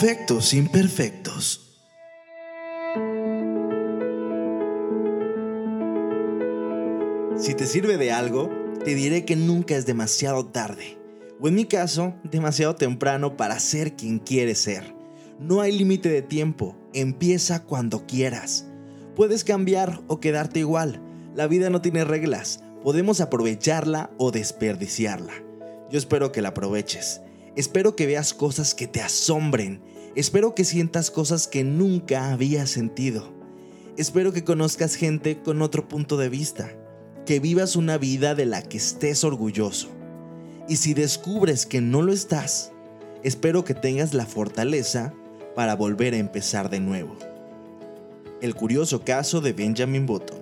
Perfectos imperfectos. Si te sirve de algo, te diré que nunca es demasiado tarde, o en mi caso, demasiado temprano para ser quien quieres ser. No hay límite de tiempo, empieza cuando quieras. Puedes cambiar o quedarte igual, la vida no tiene reglas, podemos aprovecharla o desperdiciarla. Yo espero que la aproveches, espero que veas cosas que te asombren, espero que sientas cosas que nunca habías sentido, espero que conozcas gente con otro punto de vista que vivas una vida de la que estés orgulloso. Y si descubres que no lo estás, espero que tengas la fortaleza para volver a empezar de nuevo. El curioso caso de Benjamin Button.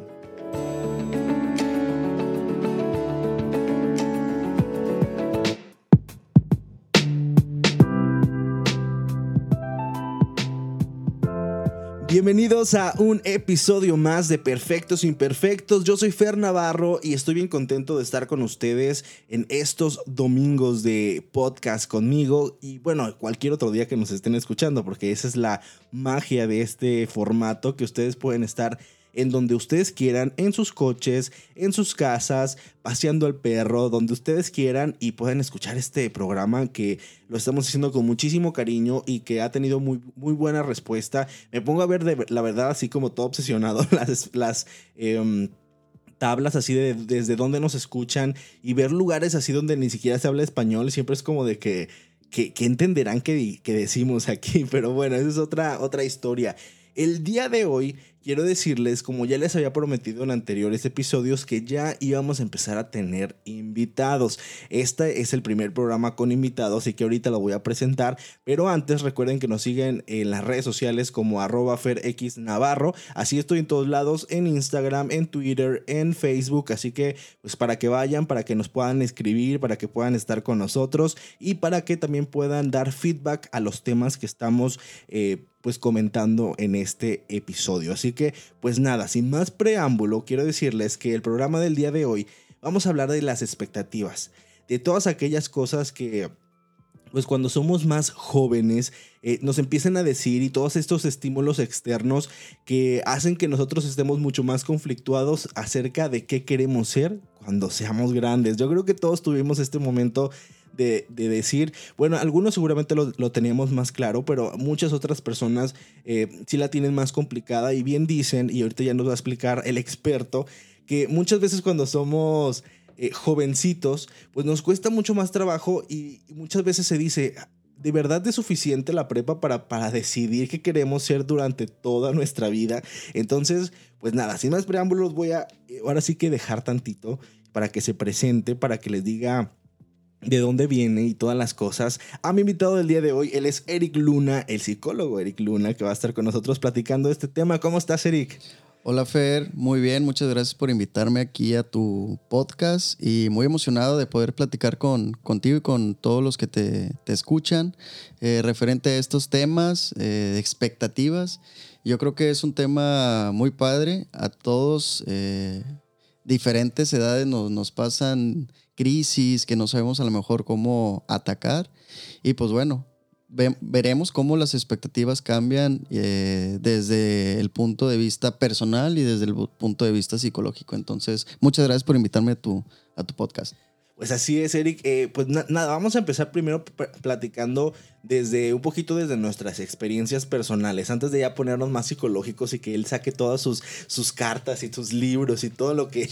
Bienvenidos a un episodio más de Perfectos Imperfectos. Yo soy Fer Navarro y estoy bien contento de estar con ustedes en estos domingos de podcast conmigo y bueno, cualquier otro día que nos estén escuchando, porque esa es la magia de este formato que ustedes pueden estar en donde ustedes quieran, en sus coches, en sus casas, paseando al perro, donde ustedes quieran y puedan escuchar este programa que lo estamos haciendo con muchísimo cariño y que ha tenido muy, muy buena respuesta. Me pongo a ver de, la verdad así como todo obsesionado las... las em, tablas así de desde dónde nos escuchan y ver lugares así donde ni siquiera se habla español, siempre es como de que, que, entenderán que, que, decimos aquí, pero bueno, esa es otra, otra historia. El día de hoy quiero decirles, como ya les había prometido en anteriores episodios, que ya íbamos a empezar a tener invitados. Este es el primer programa con invitados, así que ahorita lo voy a presentar. Pero antes recuerden que nos siguen en las redes sociales como arroba ferxnavarro. Así estoy en todos lados, en Instagram, en Twitter, en Facebook. Así que pues para que vayan, para que nos puedan escribir, para que puedan estar con nosotros y para que también puedan dar feedback a los temas que estamos... Eh, pues comentando en este episodio. Así que pues nada, sin más preámbulo, quiero decirles que el programa del día de hoy vamos a hablar de las expectativas, de todas aquellas cosas que pues cuando somos más jóvenes eh, nos empiezan a decir y todos estos estímulos externos que hacen que nosotros estemos mucho más conflictuados acerca de qué queremos ser cuando seamos grandes. Yo creo que todos tuvimos este momento de, decir, bueno, algunos seguramente lo, teníamos más claro, pero muchas otras personas eh, sí la tienen más complicada y bien dicen, y ahorita ya nos va a explicar el experto, que muchas veces cuando somos eh, jovencitos, pues nos cuesta mucho más trabajo y, muchas veces se dice, ¿de verdad es suficiente la prepa para, para decidir qué queremos ser durante toda nuestra vida? Entonces, pues nada, sin más preámbulos voy a eh, ahora sí que dejar tantito para que se presente, para que les diga de dónde viene y todas las cosas. A mi invitado del día de hoy, él es Eric Luna, el psicólogo Eric Luna, que va a estar con nosotros platicando de este tema. ¿Cómo estás, Eric? Hola Fer, muy bien, muchas gracias por invitarme aquí a tu podcast y muy emocionado de poder platicar con, contigo y con todos los que te, escuchan eh, referente a estos temas, eh, expectativas. Yo creo que es un tema muy padre, a todos eh, diferentes edades nos, nos pasan crisis, que no sabemos a lo mejor cómo atacar. Y pues bueno, veremos cómo las expectativas cambian eh, desde el punto de vista personal y desde el punto de vista psicológico. Entonces, muchas gracias por invitarme a tu, a tu podcast. Pues así es, Eric. Eh, pues nada, vamos a empezar primero platicando desde un poquito desde nuestras experiencias personales, antes de ya ponernos más psicológicos y que él saque todas sus, sus cartas y sus libros y todo lo que,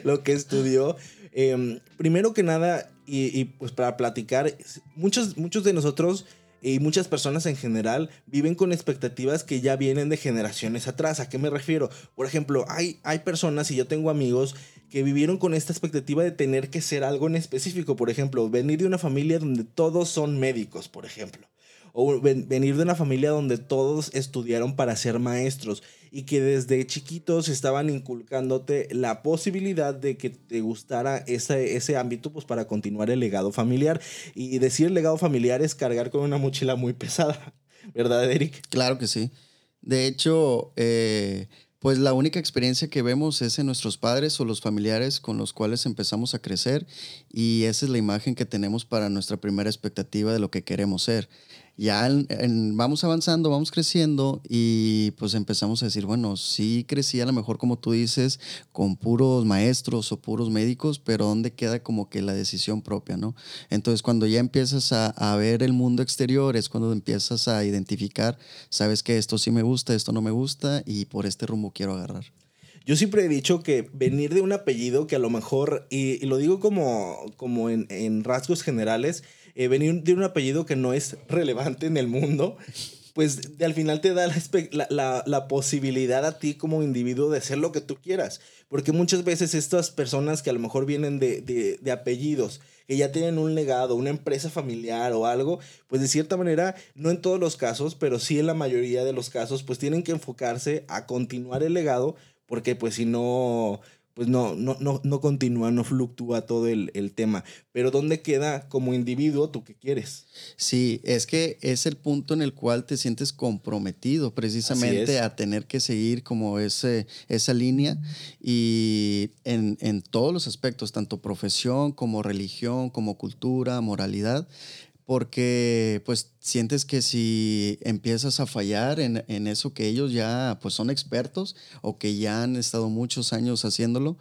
lo que estudió. Em, primero que nada, y, pues para platicar, muchos, muchos de nosotros y muchas personas en general viven con expectativas que ya vienen de generaciones atrás. ¿A qué me refiero? Por ejemplo, hay, hay personas y yo tengo amigos que vivieron con esta expectativa de tener que ser algo en específico. Por ejemplo, venir de una familia donde todos son médicos, por ejemplo o venir de una familia donde todos estudiaron para ser maestros y que desde chiquitos estaban inculcándote la posibilidad de que te gustara ese, ese ámbito pues para continuar el legado familiar. Y decir legado familiar es cargar con una mochila muy pesada, ¿verdad, Eric? Claro que sí. De hecho, eh, pues la única experiencia que vemos es en nuestros padres o los familiares con los cuales empezamos a crecer y esa es la imagen que tenemos para nuestra primera expectativa de lo que queremos ser. Ya vamos avanzando, vamos creciendo y pues empezamos a decir, bueno, sí crecí a lo mejor como tú dices, con puros maestros o puros médicos, pero ¿dónde queda como que la decisión propia, no? Entonces cuando ya empiezas a, ver el mundo exterior es cuando empiezas a identificar, sabes que esto sí me gusta, esto no me gusta y por este rumbo quiero agarrar. Yo siempre he dicho que venir de un apellido que a lo mejor, y, lo digo como, como en rasgos generales, eh, venir de un apellido que no es relevante en el mundo, pues al final te da la, posibilidad a ti como individuo de ser lo que tú quieras. Porque muchas veces estas personas que a lo mejor vienen de, de, de, apellidos, que ya tienen un legado, una empresa familiar o algo, pues de cierta manera, no en todos los casos, pero sí en la mayoría de los casos, pues tienen que enfocarse a continuar el legado porque pues si no, pues no, no, no, no continúa, no fluctúa todo el, el, tema. Pero ¿dónde queda como individuo tú qué quieres? Sí, es que es el punto en el cual te sientes comprometido precisamente a tener que seguir como ese, esa línea y en, en todos los aspectos, tanto profesión como religión, como cultura, moralidad porque pues sientes que si empiezas a fallar en, en, eso que ellos ya pues son expertos o que ya han estado muchos años haciéndolo,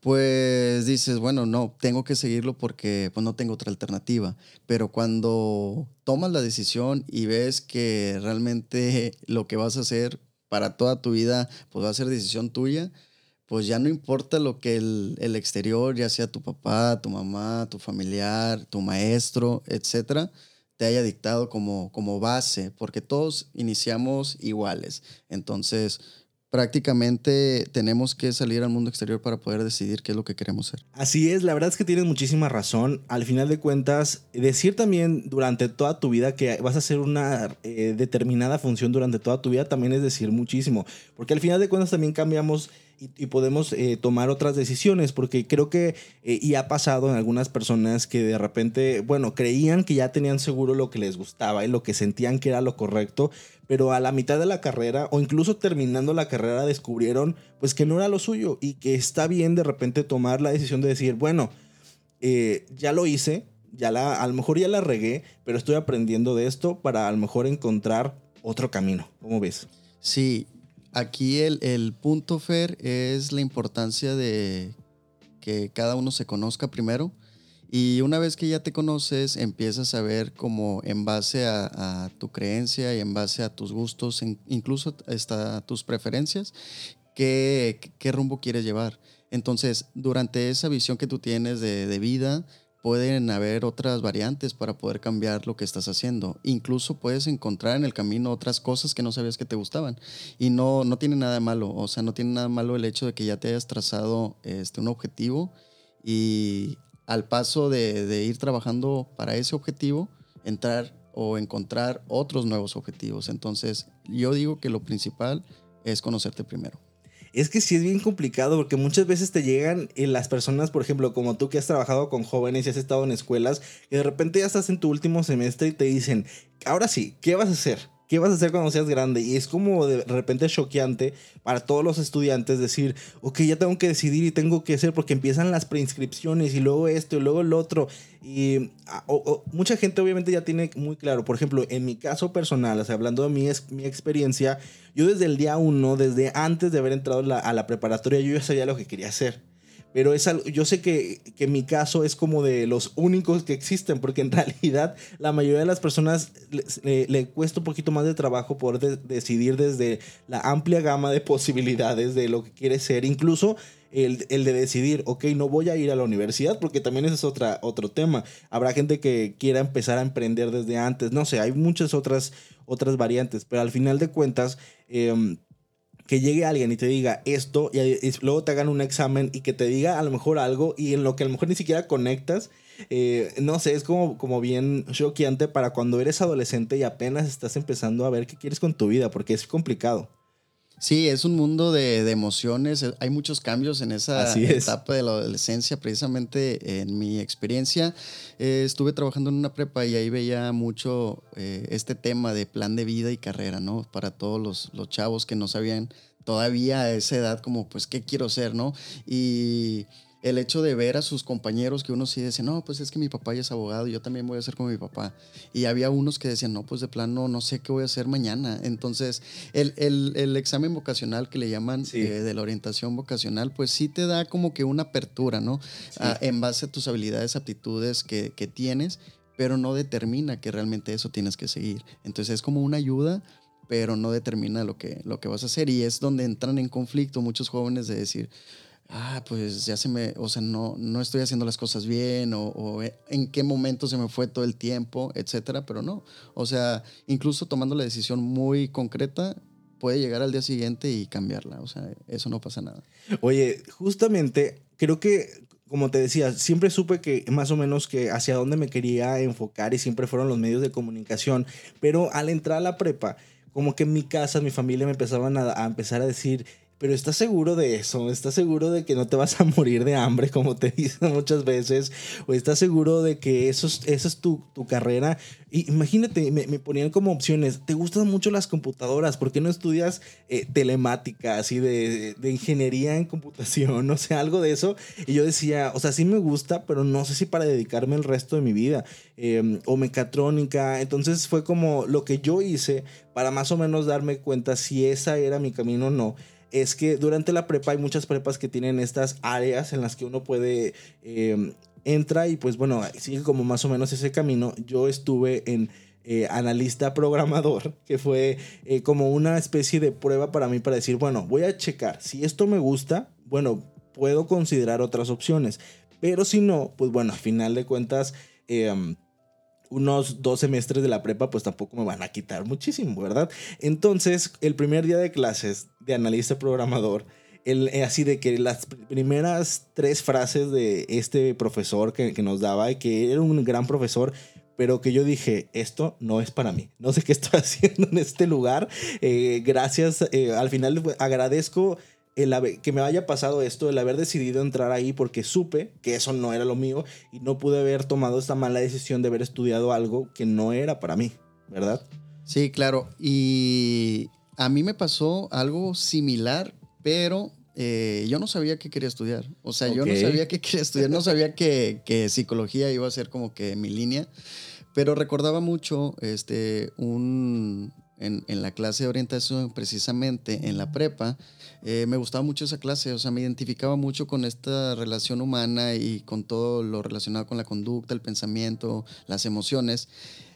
pues dices, bueno, no, tengo que seguirlo porque pues no tengo otra alternativa. Pero cuando tomas la decisión y ves que realmente lo que vas a hacer para toda tu vida pues va a ser decisión tuya, pues ya no importa lo que el, el, exterior, ya sea tu papá, tu mamá, tu familiar, tu maestro, etcétera, te haya dictado como, como base, porque todos iniciamos iguales. Entonces, prácticamente tenemos que salir al mundo exterior para poder decidir qué es lo que queremos ser. Así es, la verdad es que tienes muchísima razón. Al final de cuentas, decir también durante toda tu vida que vas a hacer una eh, determinada función durante toda tu vida también es decir muchísimo, porque al final de cuentas también cambiamos y, podemos eh, tomar otras decisiones, porque creo que, eh, y ha pasado en algunas personas que de repente, bueno, creían que ya tenían seguro lo que les gustaba y lo que sentían que era lo correcto, pero a la mitad de la carrera o incluso terminando la carrera descubrieron pues que no era lo suyo y que está bien de repente tomar la decisión de decir, bueno, eh, ya lo hice, ya la, a lo mejor ya la regué, pero estoy aprendiendo de esto para a lo mejor encontrar otro camino. ¿Cómo ves? Sí, Aquí el, punto, Fer, es la importancia de que cada uno se conozca primero. Y una vez que ya te conoces, empiezas a ver como en base a, tu creencia y en base a tus gustos, incluso hasta tus preferencias, qué, qué rumbo quieres llevar. Entonces, durante esa visión que tú tienes de, de vida, pueden haber otras variantes para poder cambiar lo que estás haciendo. Incluso puedes encontrar en el camino otras cosas que no sabías que te gustaban. Y no, no tiene nada de malo. O sea, no tiene nada malo el hecho de que ya te hayas trazado este, un objetivo y al paso de, de ir trabajando para ese objetivo, entrar o encontrar otros nuevos objetivos. Entonces, yo digo que lo principal es conocerte primero. Es que sí es bien complicado porque muchas veces te llegan y las personas, por ejemplo, como tú que has trabajado con jóvenes y has estado en escuelas, y de repente ya estás en tu último semestre y te dicen, ahora sí, ¿qué vas a hacer? ¿Qué vas a hacer cuando seas grande? Y es como de repente choqueante para todos los estudiantes decir, ok, ya tengo que decidir y tengo que hacer porque empiezan las preinscripciones y luego esto y luego el otro. Y ah, mucha gente obviamente ya tiene muy claro, por ejemplo, en mi caso personal, o sea, hablando de mi, mi experiencia, yo desde el día uno, desde antes de haber entrado a la preparatoria, yo ya sabía lo que quería hacer. Pero es algo, yo sé que, que mi caso es como de los únicos que existen, porque en realidad la mayoría de las personas le, cuesta un poquito más de trabajo poder decidir desde la amplia gama de posibilidades de lo que quiere ser, incluso el, el, de decidir, ok, no voy a ir a la universidad, porque también ese es otra, otro tema. Habrá gente que quiera empezar a emprender desde antes, no sé, hay muchas otras, otras variantes, pero al final de cuentas... Eh, que llegue alguien y te diga esto y, luego te hagan un examen y que te diga a lo mejor algo y en lo que a lo mejor ni siquiera conectas. Eh, no sé, es como, como bien choqueante para cuando eres adolescente y apenas estás empezando a ver qué quieres con tu vida, porque es complicado. Sí, es un mundo de, emociones. Hay muchos cambios en esa etapa de la adolescencia. Precisamente en mi experiencia, eh, estuve trabajando en una prepa y ahí veía mucho eh, este tema de plan de vida y carrera, ¿no? Para todos los, los chavos que no sabían todavía a esa edad como, pues, ¿qué quiero ser, no? Y el hecho de ver a sus compañeros que uno sí dice, no, pues es que mi papá ya es abogado, yo también voy a ser como mi papá. Y había unos que decían, no, pues de plano no sé qué voy a hacer mañana. Entonces, el, el, el examen vocacional que le llaman eh, de la orientación vocacional, pues sí te da como que una apertura, ¿no? Ah, en base a tus habilidades, aptitudes que, que tienes, pero no determina que realmente eso tienes que seguir. Entonces es como una ayuda pero no determina lo que, lo que vas a hacer. Y es donde entran en conflicto muchos jóvenes de decir, ah, pues ya se me, o sea, no, no estoy haciendo las cosas bien, o, eh, en qué momento se me fue todo el tiempo, etcétera, pero no. O sea, incluso tomando la decisión muy concreta, puede llegar al día siguiente y cambiarla. O sea, eso no pasa nada. Oye, justamente creo que como te decía, siempre supe que más o menos que hacia dónde me quería enfocar y siempre fueron los medios de comunicación, pero al entrar a la prepa, como que mi casa, mi familia me empezaban a, empezar a decir, pero ¿estás seguro de eso? ¿Estás seguro de que no te vas a morir de hambre, como te dicen muchas veces? ¿O estás seguro de que eso es, esa es tu, tu carrera? Y imagínate, me, me, ponían como opciones, ¿te gustan mucho las computadoras? ¿Por qué no estudias eh, telemática, así de, de, ingeniería en computación? O sea, algo de eso. Y yo decía, o sea, sí me gusta, pero no sé si para dedicarme el resto de mi vida. Em, o mecatrónica. Entonces fue como lo que yo hice para más o menos darme cuenta si esa era mi camino o no es que durante la prepa hay muchas prepas que tienen estas áreas en las que uno puede eh, entra y pues bueno, sigue como más o menos ese camino. Yo estuve en eh, analista programador, que fue eh, como una especie de prueba para mí para decir, bueno, voy a checar, si esto me gusta, bueno, puedo considerar otras opciones, pero si no, pues bueno, a final de cuentas... Em, unos dos semestres de la prepa, pues tampoco me van a quitar muchísimo, ¿verdad? Entonces, el primer día de clases de analista programador, el, eh, así de que las primeras tres frases de este profesor que, que nos daba, que era un gran profesor, pero que yo dije, esto no es para mí. No sé qué estoy haciendo en este lugar. Eh, gracias, eh, al final agradezco el que me haya pasado esto, el haber decidido entrar ahí porque supe que eso no era lo mío y no pude haber tomado esta mala decisión de haber estudiado algo que no era para mí, ¿verdad? Sí, claro. Y a mí me pasó algo similar, pero eh, yo no sabía que quería estudiar. O sea, yo no sabía que quería estudiar, no sabía que, que, psicología iba a ser como que mi línea, pero recordaba mucho este, un, en, en la clase de orientación, precisamente en la prepa, eh, me gustaba mucho esa clase, o sea, me identificaba mucho con esta relación humana y con todo lo relacionado con la conducta, el pensamiento, las emociones.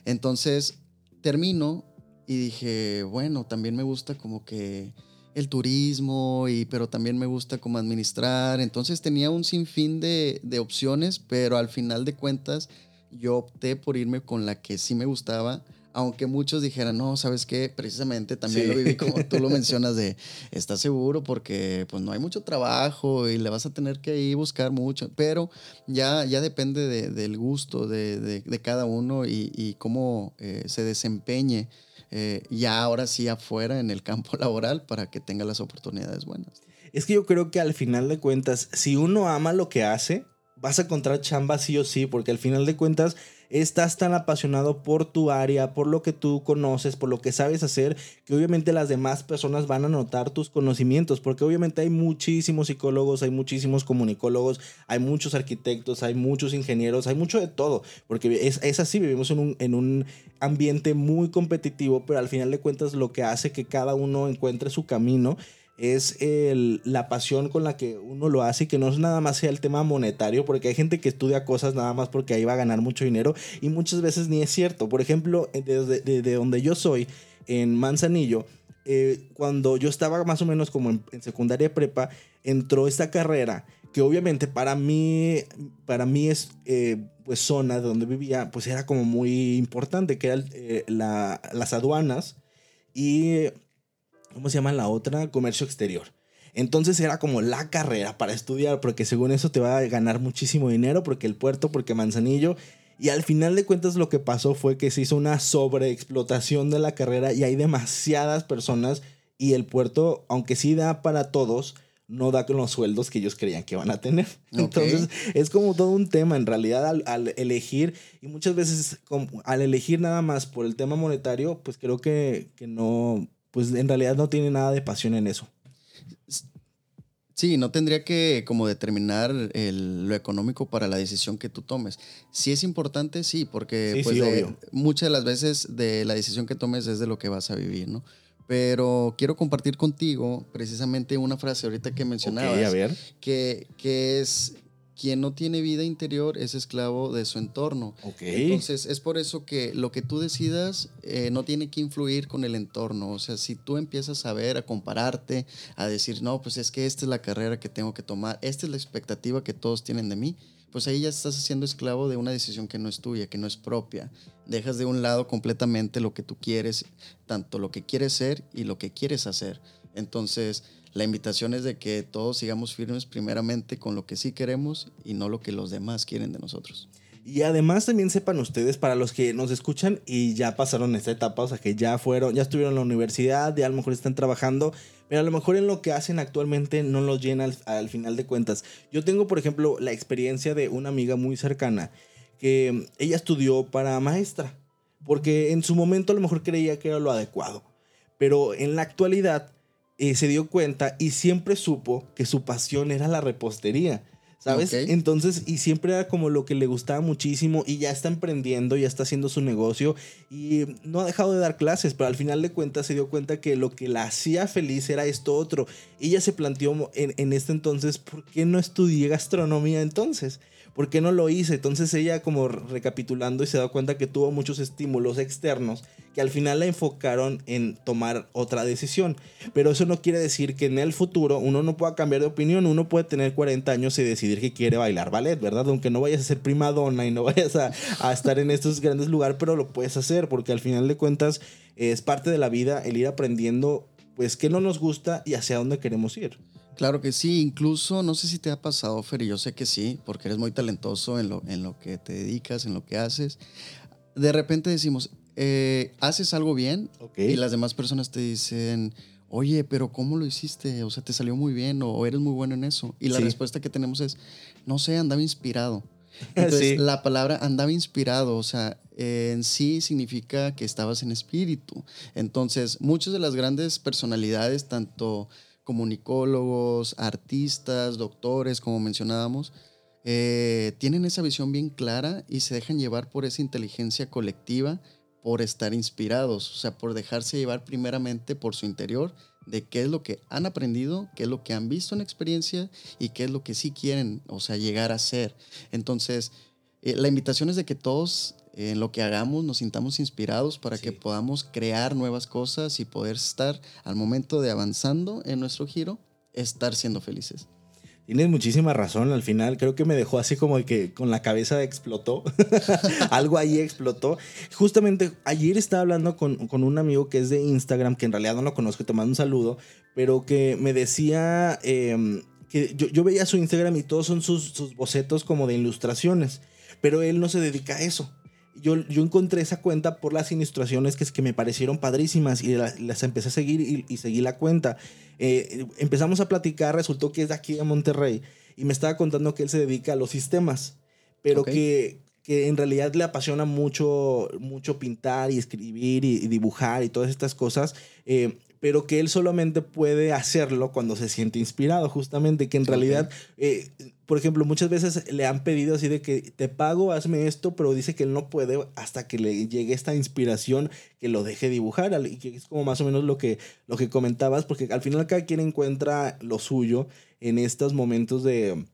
Entonces, termino y dije, bueno, también me gusta como que el turismo, y, pero también me gusta como administrar. Entonces tenía un sinfín de, de opciones, pero al final de cuentas yo opté por irme con la que sí me gustaba aunque muchos dijeran, no, ¿sabes qué? Precisamente también lo viví como tú lo mencionas de, ¿estás seguro? Porque pues no hay mucho trabajo y le vas a tener que ir buscar mucho, pero ya, ya depende del gusto de, cada uno y, cómo eh, se desempeñe eh, ya ahora sí afuera en el campo laboral para que tenga las oportunidades buenas. Es que yo creo que al final de cuentas, si uno ama lo que hace, vas a encontrar chamba sí o sí, porque al final de cuentas estás tan apasionado por tu área, por lo que tú conoces, por lo que sabes hacer, que obviamente las demás personas van a notar tus conocimientos, porque obviamente hay muchísimos psicólogos, hay muchísimos comunicólogos, hay muchos arquitectos, hay muchos ingenieros, hay mucho de todo, porque es, así, vivimos en un, en un ambiente muy competitivo, pero al final de cuentas lo que hace que cada uno encuentre su camino es la pasión con la que uno lo hace y que no es nada más sea el tema monetario, porque hay gente que estudia cosas nada más porque ahí va a ganar mucho dinero y muchas veces ni es cierto. Por ejemplo, desde de, donde yo soy, en Manzanillo, eh, cuando yo estaba más o menos como en, secundaria prepa, entró esta carrera que obviamente para mí, para mí es, eh, pues zona de donde vivía, pues era como muy importante, que eran eh, las aduanas y ¿cómo se llama la otra? Comercio exterior. Entonces era como la carrera para estudiar, porque según eso te va a ganar muchísimo dinero, porque el puerto, porque Manzanillo. Y al final de cuentas lo que pasó fue que se hizo una sobreexplotación de la carrera y hay demasiadas personas y el puerto, aunque sí da para todos, no da con los sueldos que ellos creían que van a tener. Entonces es como todo un tema en realidad al, elegir y muchas veces al elegir nada más por el tema monetario, pues creo que, que no, pues en realidad no tiene nada de pasión en eso. Sí, no tendría que como determinar el, lo económico para la decisión que tú tomes. Si es importante, sí, porque pues, muchas de las veces de la decisión que tomes es de lo que vas a vivir, ¿no? Pero quiero compartir contigo precisamente una frase ahorita que mencionabas. a ver. Que, que es quien no tiene vida interior es esclavo de su entorno. Entonces, es por eso que lo que tú decidas eh, no tiene que influir con el entorno. O sea, si tú empiezas a ver, a compararte, a decir, no, pues es que esta es la carrera que tengo que tomar, esta es la expectativa que todos tienen de mí, pues ahí ya estás siendo esclavo de una decisión que no es tuya, que no es propia. Dejas de un lado completamente lo que tú quieres, tanto lo que quieres ser y lo que quieres hacer. Entonces, la invitación es de que todos sigamos firmes primeramente con lo que sí queremos y no lo que los demás quieren de nosotros. Y además también sepan ustedes, para los que nos escuchan y ya pasaron esta etapa, o sea que ya fueron, ya estuvieron en la universidad, ya a lo mejor están trabajando, pero a lo mejor en lo que hacen actualmente no los llena al, final de cuentas. Yo tengo, por ejemplo, la experiencia de una amiga muy cercana que ella estudió para maestra, porque en su momento a lo mejor creía que era lo adecuado, pero en la actualidad eh, se dio cuenta y siempre supo que su pasión era la repostería. ¿Sabes? Entonces, y siempre era como lo que le gustaba muchísimo y ya está emprendiendo, ya está haciendo su negocio y no ha dejado de dar clases, pero al final de cuentas se dio cuenta que lo que la hacía feliz era esto otro. Y ella se planteó en, en este entonces, ¿por qué no estudié gastronomía entonces? ¿por qué no lo hice? Entonces ella como recapitulando y se da cuenta que tuvo muchos estímulos externos que al final la enfocaron en tomar otra decisión. Pero eso no quiere decir que en el futuro uno no pueda cambiar de opinión, uno puede tener 40 años y decidir que quiere bailar ballet, ¿verdad? Aunque no vayas a ser prima donna y no vayas a, a estar en estos grandes lugares, pero lo puedes hacer porque al final de cuentas es parte de la vida el ir aprendiendo pues qué no nos gusta y hacia dónde queremos ir. Claro que sí, incluso no sé si te ha pasado, Fer, y yo sé que sí, porque eres muy talentoso en lo, en lo que te dedicas, en lo que haces. De repente decimos, eh, haces algo bien y las demás personas te dicen, oye, pero ¿cómo lo hiciste? O sea, te salió muy bien o eres muy bueno en eso. Y la respuesta que tenemos es, no sé, andaba inspirado. Entonces, la palabra andaba inspirado, o sea, en sí significa que estabas en espíritu. Entonces, muchas de las grandes personalidades, tanto comunicólogos, artistas, doctores, como mencionábamos, eh, tienen esa visión bien clara y se dejan llevar por esa inteligencia colectiva, por estar inspirados, o sea, por dejarse llevar primeramente por su interior de qué es lo que han aprendido, qué es lo que han visto en experiencia y qué es lo que sí quieren, o sea, llegar a ser. Entonces, eh, la invitación es de que todos en lo que hagamos nos sintamos inspirados para que podamos crear nuevas cosas y poder estar al momento de avanzando en nuestro giro, estar siendo felices. Tienes muchísima razón, al final. Creo que me dejó así como que con la cabeza explotó, algo ahí explotó. Justamente ayer estaba hablando con, con, un amigo que es de Instagram, que en realidad no lo conozco, te mando un saludo, pero que me decía em, que yo, yo, veía su Instagram y todos son sus, sus bocetos como de ilustraciones, pero él no se dedica a eso yo, yo encontré esa cuenta por las ilustraciones que, que me parecieron padrísimas y las, empecé a seguir y, seguí la cuenta. Eh, empezamos a platicar, resultó que es de aquí de Monterrey y me estaba contando que él se dedica a los sistemas, pero que, que en realidad le apasiona mucho, mucho pintar y escribir y, dibujar y todas estas cosas. Eh, pero que él solamente puede hacerlo cuando se siente inspirado, justamente, que en realidad, eh, por ejemplo, muchas veces le han pedido así de que te pago, hazme esto, pero dice que él no puede hasta que le llegue esta inspiración que lo deje dibujar, y que es como más o menos lo que, lo que comentabas, porque al final cada quien encuentra lo suyo en estos momentos de...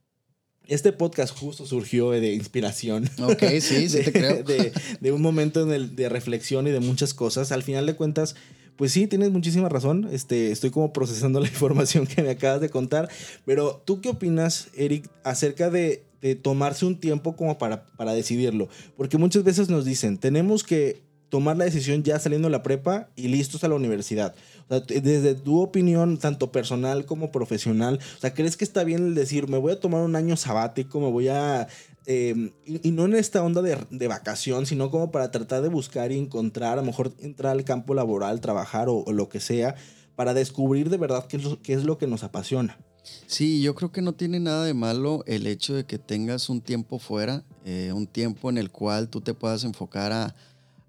Este podcast justo surgió de inspiración. Ok, sí, sí te creo. De, de, un momento en el, de reflexión y de muchas cosas. Al final de cuentas, pues sí, tienes muchísima razón. Este, estoy como procesando la información que me acabas de contar. Pero, ¿tú qué opinas, Eric, acerca de, tomarse un tiempo como para, para decidirlo? Porque muchas veces nos dicen, tenemos que tomar la decisión ya saliendo de la prepa y listos a la universidad. O sea, desde tu opinión, tanto personal como profesional, o sea, ¿crees que está bien el decir, me voy a tomar un año sabático, me voy a Em, y, no en esta onda de, vacación, sino como para tratar de buscar y encontrar, a lo mejor entrar al campo laboral, trabajar o, lo que sea, para descubrir de verdad qué es, lo, qué es lo que nos apasiona. Sí, yo creo que no tiene nada de malo el hecho de que tengas un tiempo fuera, eh, un tiempo en el cual tú te puedas enfocar a,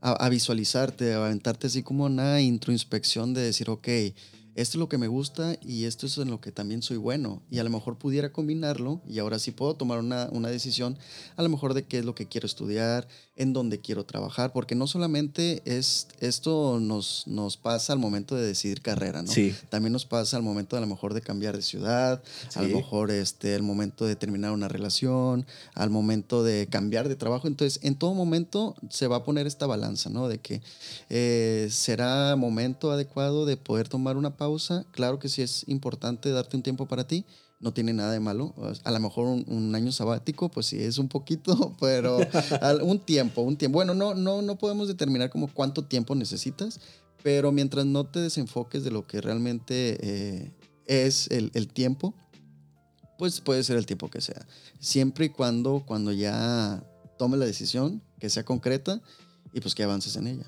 a, visualizarte, a aventarte así como una introinspección de decir, ok, esto es lo que me gusta y esto es en lo que también soy bueno. Y a lo mejor pudiera combinarlo y ahora sí puedo tomar una, una decisión a lo mejor de qué es lo que quiero estudiar, en dónde quiero trabajar, porque no solamente es, esto nos, nos pasa al momento de decidir carrera, ¿no? Sí. También nos pasa al momento a lo mejor de cambiar de ciudad, a lo Sí. mejor este, el momento de terminar una relación, al momento de cambiar de trabajo. Entonces, en todo momento se va a poner esta balanza, ¿no? De que eh, será momento adecuado de poder tomar una pausa. Claro que sí es importante darte un tiempo para ti. No tiene nada de malo. A lo mejor un, un año sabático, pues sí es un poquito, pero un tiempo, un tiempo. Bueno, no, no, no podemos determinar como cuánto tiempo necesitas, pero mientras no te desenfoques de lo que realmente eh, es el, el tiempo, pues puede ser el tiempo que sea. Siempre y cuando, cuando ya tome la decisión, que sea concreta y pues que avances en ella.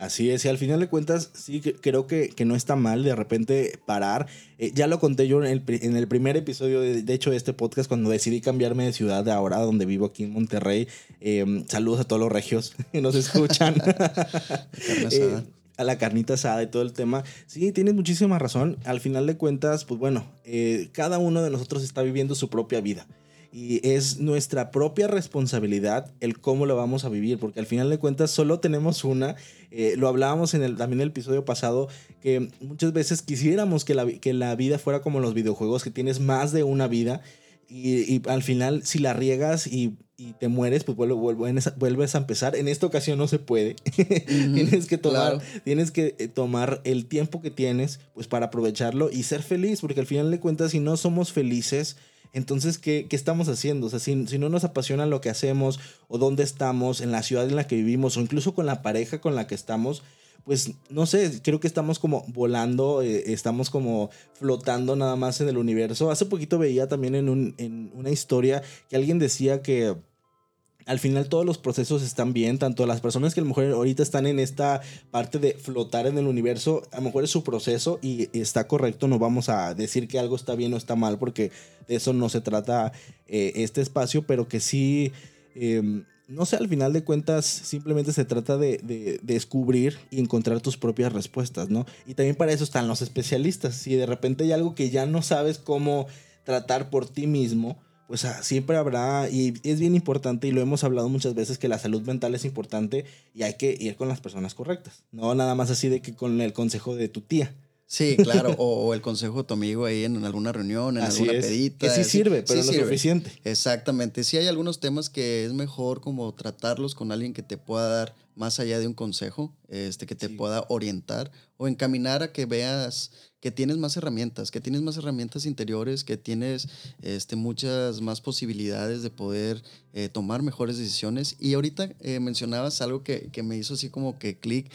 Así es, y al final de cuentas, sí, que- creo que, que no está mal de repente parar. Eh, ya lo conté yo en el, en el primer episodio, de, de hecho, de este podcast, cuando decidí cambiarme de ciudad de ahora, donde vivo aquí en Monterrey. Eh, saludos a todos los regios que nos escuchan. Eh, a la carnita asada y todo el tema. Sí, tienes muchísima razón. Al final de cuentas, pues bueno, eh, cada uno de nosotros está viviendo su propia vida. Y es nuestra propia responsabilidad el cómo lo vamos a vivir, porque al final de cuentas solo tenemos una. Eh, lo hablábamos en el, también en el episodio pasado, que muchas veces quisiéramos que la, que la vida fuera como los videojuegos, que tienes más de una vida. Y, y al final, si la riegas y, y te mueres, pues vuelves, a- vuelves a empezar. En esta ocasión no se puede. tienes que tomar, claro. tienes que eh, tomar el tiempo que tienes, pues para aprovecharlo y ser feliz, porque al final de cuentas, si no somos felices, entonces, ¿qué, qué estamos haciendo? O sea, si, si no nos apasiona lo que hacemos o dónde estamos, en la ciudad en la que vivimos o incluso con la pareja con la que estamos, pues no sé, creo que estamos como volando, eh, estamos como flotando nada más en el universo. Hace poquito veía también en, un- en una historia que alguien decía que al final todos los procesos están bien, tanto las personas que a lo mejor ahorita están en esta parte de flotar en el universo, a lo mejor es su proceso y está correcto, no vamos a decir que algo está bien o está mal, porque de eso no se trata eh, este espacio, pero que sí, eh, no sé, al final de cuentas simplemente se trata de descubrir y encontrar tus propias respuestas, ¿no? Y también para eso están los especialistas, si de repente hay algo que ya no sabes cómo tratar por ti mismo, pues siempre habrá, y es bien importante, y lo hemos hablado muchas veces, que la salud mental es importante y hay que ir con las personas correctas. No nada más así de que con el consejo de tu tía. Sí, claro. o, o el consejo de tu amigo ahí en, alguna reunión, en Así alguna es. pedita. Que sí así. sirve, pero Sí no sirve. suficiente. Exactamente. Sí hay algunos temas que es mejor como tratarlos con alguien que te pueda dar más allá de un consejo, este, que te Sí. pueda orientar o encaminar a que veas que tienes más herramientas, que tienes más herramientas interiores, que tienes este, muchas más posibilidades de poder eh, tomar mejores decisiones. Y ahorita eh, mencionabas algo que, que me hizo así como que clic,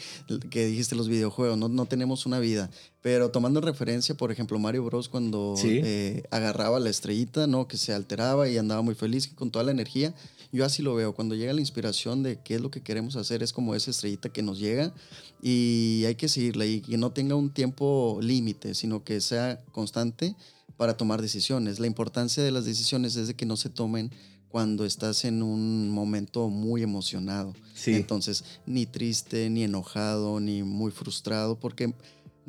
que dijiste los videojuegos, no, no tenemos una vida. Pero tomando en referencia, por ejemplo, Mario Bros. cuando Sí. eh, agarraba la estrellita, ¿no? Que se alteraba y andaba muy feliz con toda la energía. Yo así lo veo. Cuando llega la inspiración de qué es lo que queremos hacer, es como esa estrellita que nos llega y hay que seguirla y que no tenga un tiempo límite, sino que sea constante para tomar decisiones. La importancia de las decisiones es de que no se tomen cuando estás en un momento muy emocionado. Sí. Entonces, ni triste, ni enojado, ni muy frustrado, porque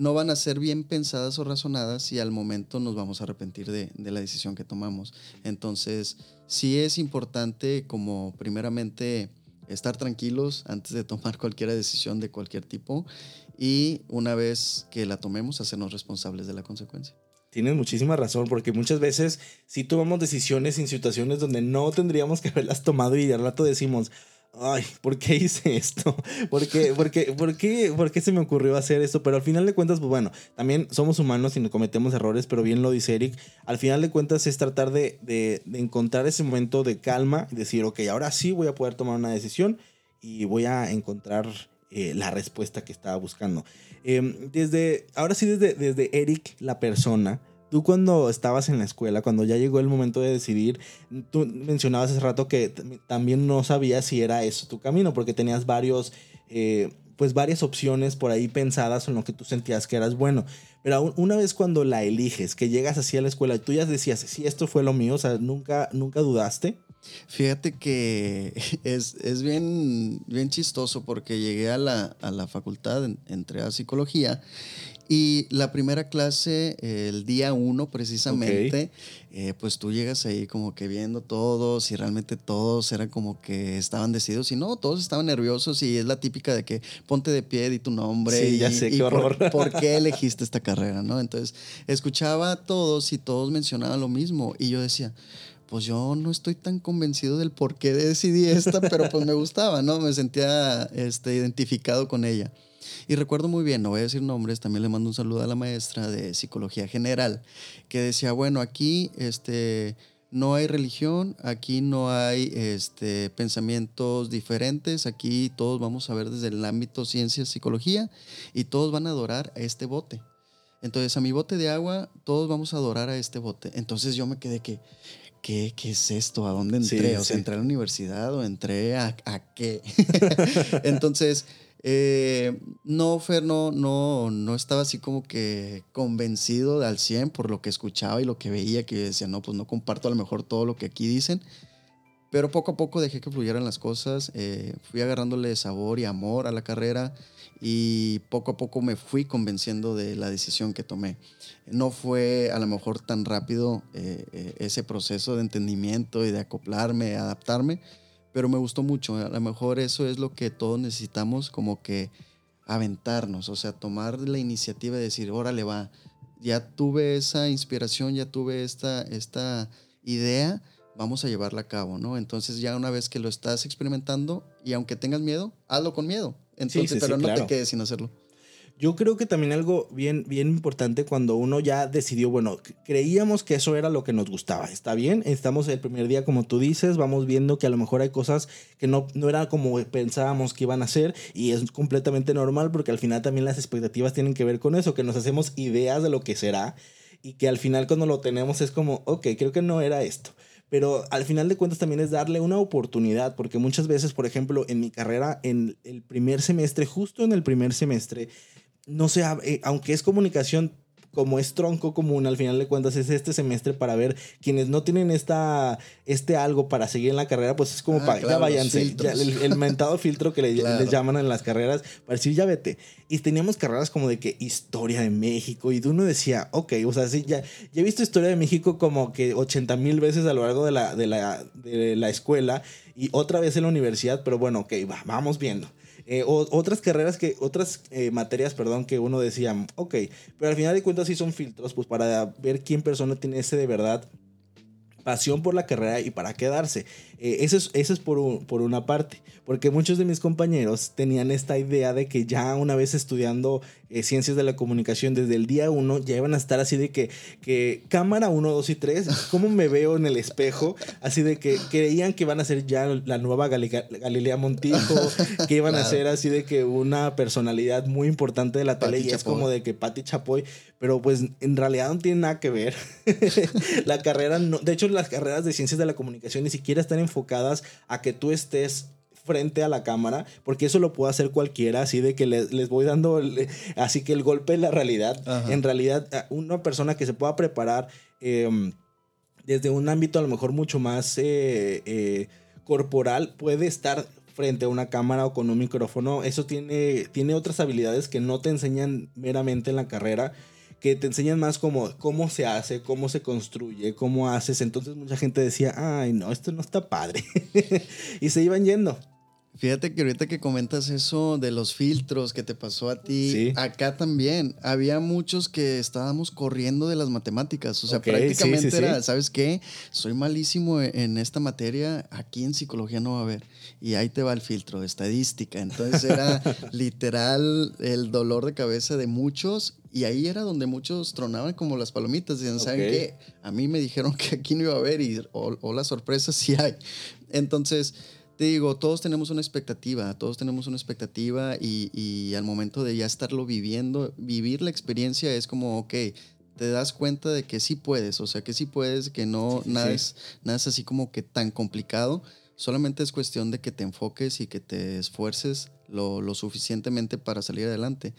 no van a ser bien pensadas o razonadas y al momento nos vamos a arrepentir de, la decisión que tomamos. Entonces, sí es importante como primeramente estar tranquilos antes de tomar cualquier decisión de cualquier tipo y una vez que la tomemos, hacernos responsables de la consecuencia. Tienes muchísima razón, porque muchas veces sí tomamos decisiones en situaciones donde no tendríamos que haberlas tomado y al rato decimos, ay, ¿por qué hice esto? ¿Por qué, por, qué, por, qué, ¿Por qué se me ocurrió hacer esto? Pero al final de cuentas, pues bueno, también somos humanos y no cometemos errores, pero bien lo dice Eric, al final de cuentas es tratar de, encontrar ese momento de calma y decir, ok, ahora sí voy a poder tomar una decisión y voy a encontrar eh, la respuesta que estaba buscando. Eh, desde, ahora sí, desde, desde Eric, la persona, tú cuando estabas en la escuela, cuando ya llegó el momento de decidir, tú mencionabas hace rato que también no sabías si era eso tu camino, porque tenías varios, eh, pues varias opciones por ahí pensadas en lo que tú sentías que eras bueno. Pero una vez cuando la eliges, que llegas así a la escuela, tú ya decías, sí, esto fue lo mío, o sea, nunca, nunca dudaste. Fíjate que es, es bien, bien chistoso porque llegué a la, a la facultad, en- entré a psicología Y la primera clase, el día uno precisamente, eh, pues tú llegas ahí como que viendo todos y realmente todos eran como que estaban decididos y no, todos estaban nerviosos y es la típica de que ponte de pie, di tu nombre. Sí, y, ya sé, y qué por- horror. Por, qué elegiste esta carrera, ¿no? Entonces, escuchaba a todos y todos mencionaban lo mismo y yo decía, pues yo no estoy tan convencido del por qué decidí esta, pero pues me gustaba, ¿no? Me sentía este, identificado con ella. Y recuerdo muy bien, no voy a decir nombres, también le mando un saludo a la maestra de psicología general, que decía, bueno, aquí este, no hay religión, aquí no hay este, pensamientos diferentes, aquí todos vamos a ver desde el ámbito ciencia, psicología, y todos van a adorar a este bote. Entonces, a mi bote de agua, todos vamos a adorar a este bote. Entonces yo me quedé que, ¿qué, qué es esto? ¿A dónde Sí, entré? o sí. sea, ¿entré a la universidad o entré a, a qué? Entonces, eh, no, Fer, no, no, no estaba así como que convencido al 100 por lo que escuchaba y lo que veía, que decía, no, pues no comparto a lo mejor todo lo que aquí dicen. Pero poco a poco dejé que fluyeran las cosas, eh, fui agarrándole sabor y amor a la carrera y poco a poco me fui convenciendo de la decisión que tomé. No fue a lo mejor tan rápido eh, ese proceso de entendimiento y de acoplarme, adaptarme, pero me gustó mucho. A lo mejor eso es lo que todos necesitamos, como que aventarnos, o sea, tomar la iniciativa de decir, órale va, ya tuve esa inspiración, ya tuve esta, esta idea, vamos a llevarla a cabo, ¿no? Entonces ya una vez que lo estás experimentando y aunque tengas miedo, hazlo con miedo. Entonces, sí, sí, pero no claro. te quedes sin hacerlo. Yo creo que también algo bien, bien importante cuando uno ya decidió, bueno, creíamos que eso era lo que nos gustaba. Está bien, estamos el primer día, como tú dices, vamos viendo que a lo mejor hay cosas que no, no era como pensábamos que iban a ser y es completamente normal porque al final también las expectativas tienen que ver con eso, que nos hacemos ideas de lo que será y que al final cuando lo tenemos es como, ok, creo que no era esto. Pero al final de cuentas también es darle una oportunidad, porque muchas veces, por ejemplo, en mi carrera, en el primer semestre, justo en el primer semestre, no sé, eh, aunque es comunicación como es tronco común, al final de cuentas es este semestre para ver quienes no tienen esta, este algo para seguir en la carrera, pues es como Ah, para, claro, ya váyanse, ya, el, el mentado filtro que le, Claro. les llaman en las carreras, para decir ya vete. Y teníamos carreras como de que historia de México, y uno decía, ok, o sea, sí, ya, ya he visto historia de México como que 80 mil veces a lo largo de la, de, la, de la escuela y otra vez en la universidad, pero bueno, ok, va, vamos viendo. Eh, o- otras carreras que, otras eh, materias, perdón, que uno decía, ok, pero al final de cuentas sí son filtros, pues para ver quién persona tiene ese de verdad pasión por la carrera y para quedarse. Eh, eso es, eso es por, un- por una parte, porque muchos de mis compañeros tenían esta idea de que ya una vez estudiando eh, ciencias de la comunicación desde el día uno, ya iban a estar así de que, que cámara 1, 2 y 3, ¿cómo me veo en el espejo? Así de que creían que iban a ser ya la nueva Gali- Galilea Montijo, que iban a Claro. ser así de que una personalidad muy importante de la tele Pati y es Chapoy. como de que Patti Chapoy, pero pues en realidad no tiene nada que ver. la carrera, no, de hecho las carreras de ciencias de la comunicación ni siquiera están enfocadas a que tú estés frente a la cámara, porque eso lo puede hacer cualquiera, así de que les, les voy dando, el- así que el golpe es la realidad. Ajá. En realidad, una persona que se pueda preparar eh, desde un ámbito a lo mejor mucho más eh, eh, corporal puede estar frente a una cámara o con un micrófono. Eso tiene, tiene otras habilidades que no te enseñan meramente en la carrera, que te enseñan más como cómo se hace, cómo se construye, cómo haces. Entonces mucha gente decía, ay, no, esto no está padre. y se iban yendo. Fíjate que ahorita que comentas eso de los filtros que te pasó a ti, Sí. acá también había muchos que estábamos corriendo de las matemáticas. O sea, prácticamente sí, sí, era. ¿sabes qué? Soy malísimo e-, en esta materia, aquí en psicología no va a haber. Y ahí te va el filtro de estadística. Entonces era literal el dolor de cabeza de muchos. Y ahí era donde muchos tronaban como las palomitas. Decían, ¿saben qué? A mí me dijeron que aquí no iba a haber y o, o la sorpresa sí hay. Entonces, te digo, todos tenemos una expectativa, todos tenemos una expectativa y, y al momento de ya estarlo viviendo, vivir la experiencia es como, ok, te das cuenta de que sí puedes, o sea, que sí puedes, que no, sí, nada, sí. Es, nada es así como que tan complicado, solamente es cuestión de que te enfoques y que te esfuerces lo, lo suficientemente para salir adelante.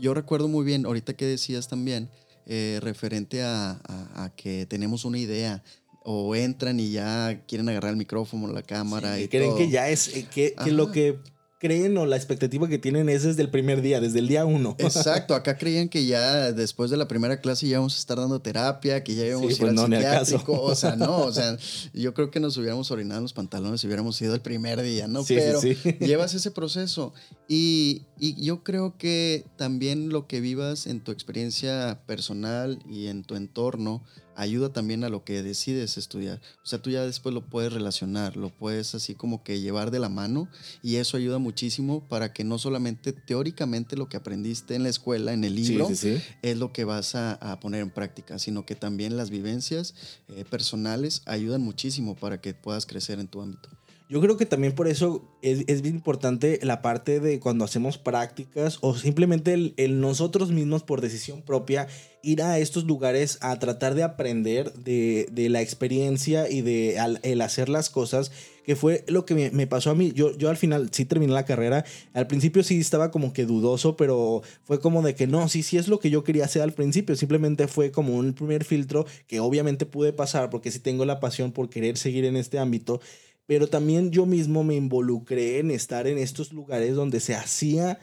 Yo recuerdo muy bien, ahorita que decías también, eh, referente a, a- a que tenemos una idea o entran y ya quieren agarrar el micrófono, la cámara Sí, y creen todo. que ya es, eh, que, que lo que creen o la expectativa que tienen es desde el primer día, desde el día uno. Exacto, acá creían que ya después de la primera clase ya íbamos a estar dando terapia, que ya íbamos a ir pues al psiquiátrico. O sea, no, o sea, yo creo que nos hubiéramos orinado en los pantalones si hubiéramos ido el primer día, ¿no? Pero llevas ese proceso. Y, y yo creo que también lo que vivas en tu experiencia personal y en tu entorno, ayuda también a lo que decides estudiar. O sea, tú ya después lo puedes relacionar, lo puedes así como que llevar de la mano y eso ayuda muchísimo para que no solamente teóricamente lo que aprendiste en la escuela, en el libro, es lo que vas a, poner en práctica, sino que también las vivencias eh, personales ayudan muchísimo para que puedas crecer en tu ámbito. Yo creo que también por eso es, es bien importante la parte de cuando hacemos prácticas o simplemente el, nosotros mismos por decisión propia ir a estos lugares a tratar de aprender de, de la experiencia y de el hacer las cosas, que fue lo que me, pasó a mí. Yo, yo al final sí terminé la carrera. Al principio sí estaba como que dudoso, pero fue como de que no, sí, sí es lo que yo quería hacer al principio. Simplemente fue como un primer filtro que obviamente pude pasar porque sí tengo la pasión por querer seguir en este ámbito pero también yo mismo me involucré en estar en estos lugares donde se hacía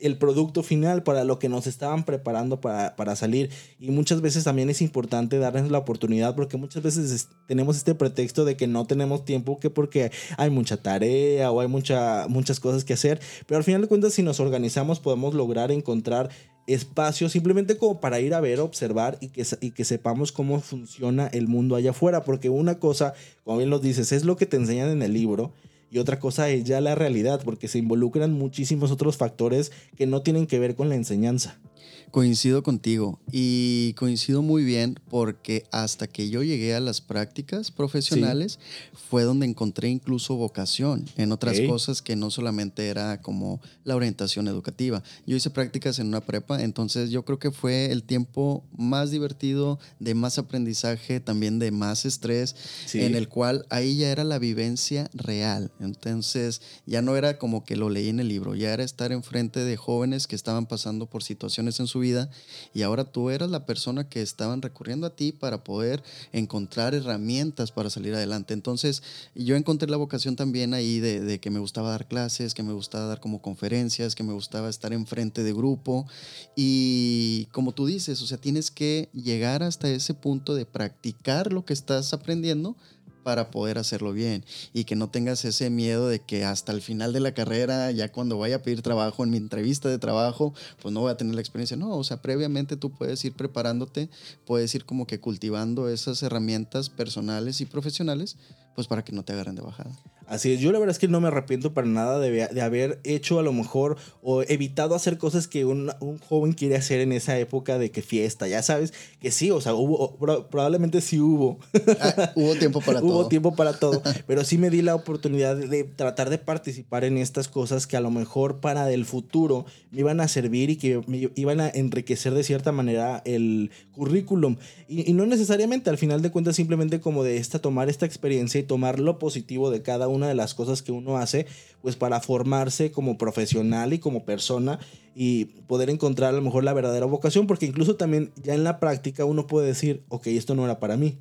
el producto final para lo que nos estaban preparando para, para, salir. Y muchas veces también es importante darles la oportunidad porque muchas veces tenemos este pretexto de que no tenemos tiempo, que porque hay mucha tarea o hay mucha, muchas cosas que hacer. Pero al final de cuentas, si nos organizamos, podemos lograr encontrar espacio simplemente como para ir a ver, observar y que, y que sepamos cómo funciona el mundo allá afuera. Porque una cosa, como bien lo dices, es lo que te enseñan en el libro y otra cosa es ya la realidad, porque se involucran muchísimos otros factores que no tienen que ver con la enseñanza. Coincido contigo y coincido muy bien porque hasta que yo llegué a las prácticas profesionales fue donde encontré incluso vocación en otras cosas que no solamente era como la orientación educativa. Yo hice prácticas en una prepa, entonces yo creo que fue el tiempo más divertido, de más aprendizaje, también de más estrés, en el cual ahí ya era la vivencia real. Entonces ya no era como que lo leí en el libro, ya era estar enfrente de jóvenes que estaban pasando por situaciones en su vida y ahora tú eras la persona que estaban recurriendo a ti para poder encontrar herramientas para salir adelante. Entonces yo encontré la vocación también ahí de, que me gustaba dar clases, que me gustaba dar como conferencias, que me gustaba estar enfrente de grupo y como tú dices, o sea, tienes que llegar hasta ese punto de practicar lo que estás aprendiendo para poder hacerlo bien y que no tengas ese miedo de que hasta el final de la carrera, ya cuando vaya a pedir trabajo, en mi entrevista de trabajo, pues no voy a tener la experiencia. No, o sea, previamente tú puedes ir preparándote, puedes ir como que cultivando esas herramientas personales y profesionales, pues para que no te agarren de bajada. Así es, yo la verdad es que no me arrepiento para nada de, de haber hecho a lo mejor o evitado hacer cosas que un, un, joven quiere hacer en esa época de que fiesta, ya sabes, que sí, o sea, hubo, probablemente sí hubo. Ah, hubo tiempo para todo. Hubo tiempo para todo, pero sí me di la oportunidad de, tratar de participar en estas cosas que a lo mejor para el futuro me iban a servir y que me iban a enriquecer de cierta manera el currículum. Y, y no necesariamente, al final de cuentas, simplemente como de esta, tomar esta experiencia y tomar lo positivo de cada uno una de las cosas que uno hace, pues para formarse como profesional y como persona y poder encontrar a lo mejor la verdadera vocación, porque incluso también ya en la práctica uno puede decir, ok, esto no era para mí.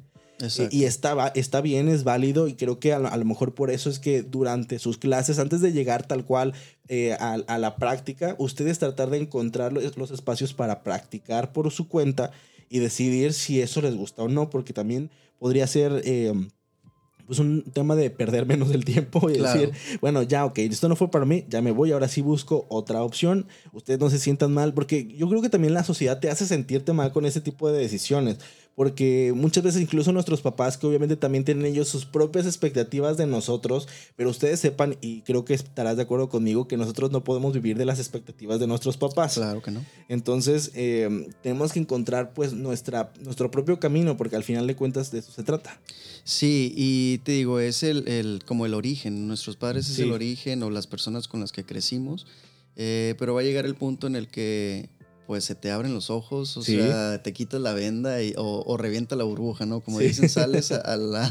Y, está, está bien, es válido y creo que a, lo mejor por eso es que durante sus clases, antes de llegar tal cual eh, a, la práctica, ustedes tratar de encontrar los, los, espacios para practicar por su cuenta y decidir si eso les gusta o no, porque también podría ser... Eh, pues un tema de perder menos el tiempo y decir, bueno, ya, ok, esto no fue para mí, ya me voy, ahora sí busco otra opción. Ustedes no se sientan mal, porque yo creo que también la sociedad te hace sentirte mal con ese tipo de decisiones porque muchas veces incluso nuestros papás, que obviamente también tienen ellos sus propias expectativas de nosotros, pero ustedes sepan, y creo que estarás de acuerdo conmigo, que nosotros no podemos vivir de las expectativas de nuestros papás. Claro que no. Entonces, eh, tenemos que encontrar pues nuestra, nuestro propio camino, porque al final de cuentas de eso se trata. Sí, y te digo, es el, el como el origen, nuestros padres es el origen o las personas con las que crecimos, eh, pero va a llegar el punto en el que pues se te abren los ojos, o sea, te quitas la venda y, o, revienta la burbuja, ¿no? Como dicen, sales a, la,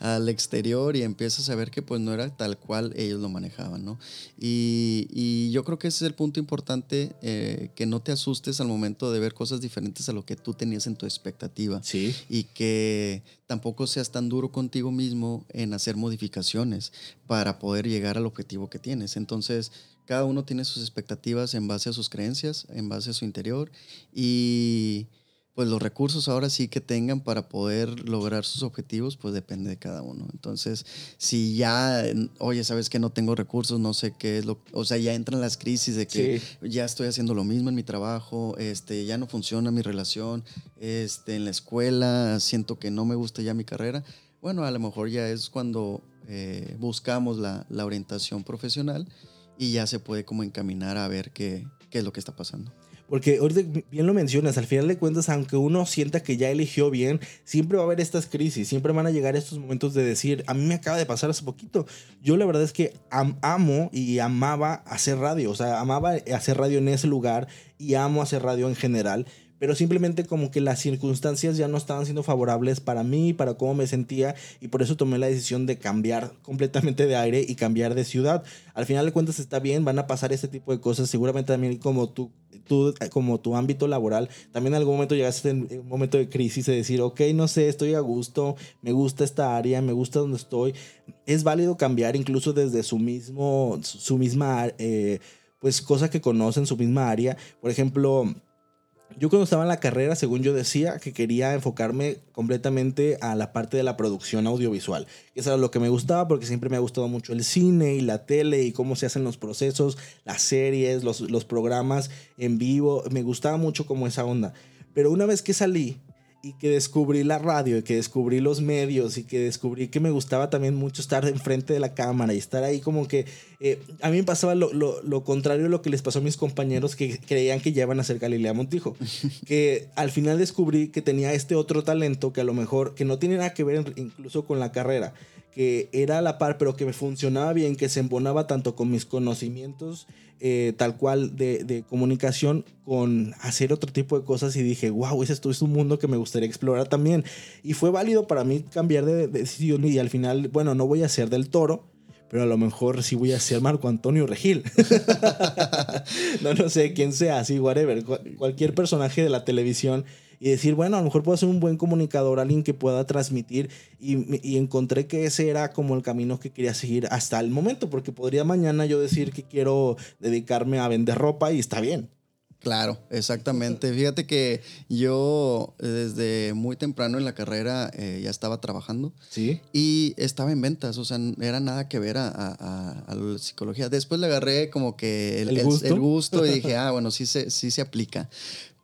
al exterior y empiezas a ver que pues no era tal cual ellos lo manejaban, ¿no? Y, y yo creo que ese es el punto importante, eh, que no te asustes al momento de ver cosas diferentes a lo que tú tenías en tu expectativa. Sí. Y que tampoco seas tan duro contigo mismo en hacer modificaciones para poder llegar al objetivo que tienes. Entonces, cada uno tiene sus expectativas en base a sus creencias, en base a su interior y pues los recursos ahora sí que tengan para poder lograr sus objetivos, pues depende de cada uno. Entonces, si ya, oye, sabes que no tengo recursos, no sé qué es lo, o sea, ya entran las crisis de que ya estoy haciendo lo mismo en mi trabajo, este, ya no funciona mi relación, este, en la escuela siento que no me gusta ya mi carrera. Bueno, a lo mejor ya es cuando eh, buscamos la, la orientación profesional y ya se puede como encaminar a ver qué, qué es lo que está pasando. Porque ahorita bien lo mencionas, al final de cuentas, aunque uno sienta que ya eligió bien, siempre va a haber estas crisis, siempre van a llegar estos momentos de decir, a mí me acaba de pasar hace poquito. Yo la verdad es que amo y amaba hacer radio, o sea, amaba hacer radio en ese lugar y amo hacer radio en general pero simplemente como que las circunstancias ya no estaban siendo favorables para mí, para cómo me sentía, y por eso tomé la decisión de cambiar completamente de aire y cambiar de ciudad. Al final de cuentas está bien, van a pasar este tipo de cosas, seguramente también como tú, tú como tu ámbito laboral, también en algún momento llegaste en un momento de crisis de decir, ok, no sé, estoy a gusto, me gusta esta área, me gusta donde estoy. Es válido cambiar incluso desde su mismo, su misma, eh, pues cosa que conocen, su misma área. Por ejemplo, yo cuando estaba en la carrera, según yo decía, que quería enfocarme completamente a la parte de la producción audiovisual. Eso era lo que me gustaba porque siempre me ha gustado mucho el cine y la tele y cómo se hacen los procesos, las series, los, los programas en vivo. Me gustaba mucho como esa onda. Pero una vez que salí, y que descubrí la radio y que descubrí los medios y que descubrí que me gustaba también mucho estar enfrente de la cámara y estar ahí como que eh, a mí me pasaba lo, lo, lo, contrario de lo que les pasó a mis compañeros que creían que ya iban a ser Galilea Montijo que al final descubrí que tenía este otro talento que a lo mejor que no tiene nada que ver incluso con la carrera que era a la par, pero que me funcionaba bien, que se embonaba tanto con mis conocimientos eh, tal cual de, comunicación, con hacer otro tipo de cosas y dije, wow, ese es un mundo que me gustaría explorar también. Y fue válido para mí cambiar de, decisión y al final, bueno, no voy a ser del toro, pero a lo mejor sí voy a ser Marco Antonio Regil. no, no sé quién sea, sí, whatever. Cualquier personaje de la televisión y decir, bueno, a lo mejor puedo ser un buen comunicador, alguien que pueda transmitir y, encontré que ese era como el camino que quería seguir hasta el momento, porque podría mañana yo decir que quiero dedicarme a vender ropa y está bien. Claro, exactamente. Fíjate que yo eh, desde muy temprano en la carrera eh, ya estaba trabajando. Sí. Y estaba en ventas, o sea, no era nada que ver a, la psicología. Después le agarré como que el, gusto? y dije, ah, bueno, sí se, sí se aplica.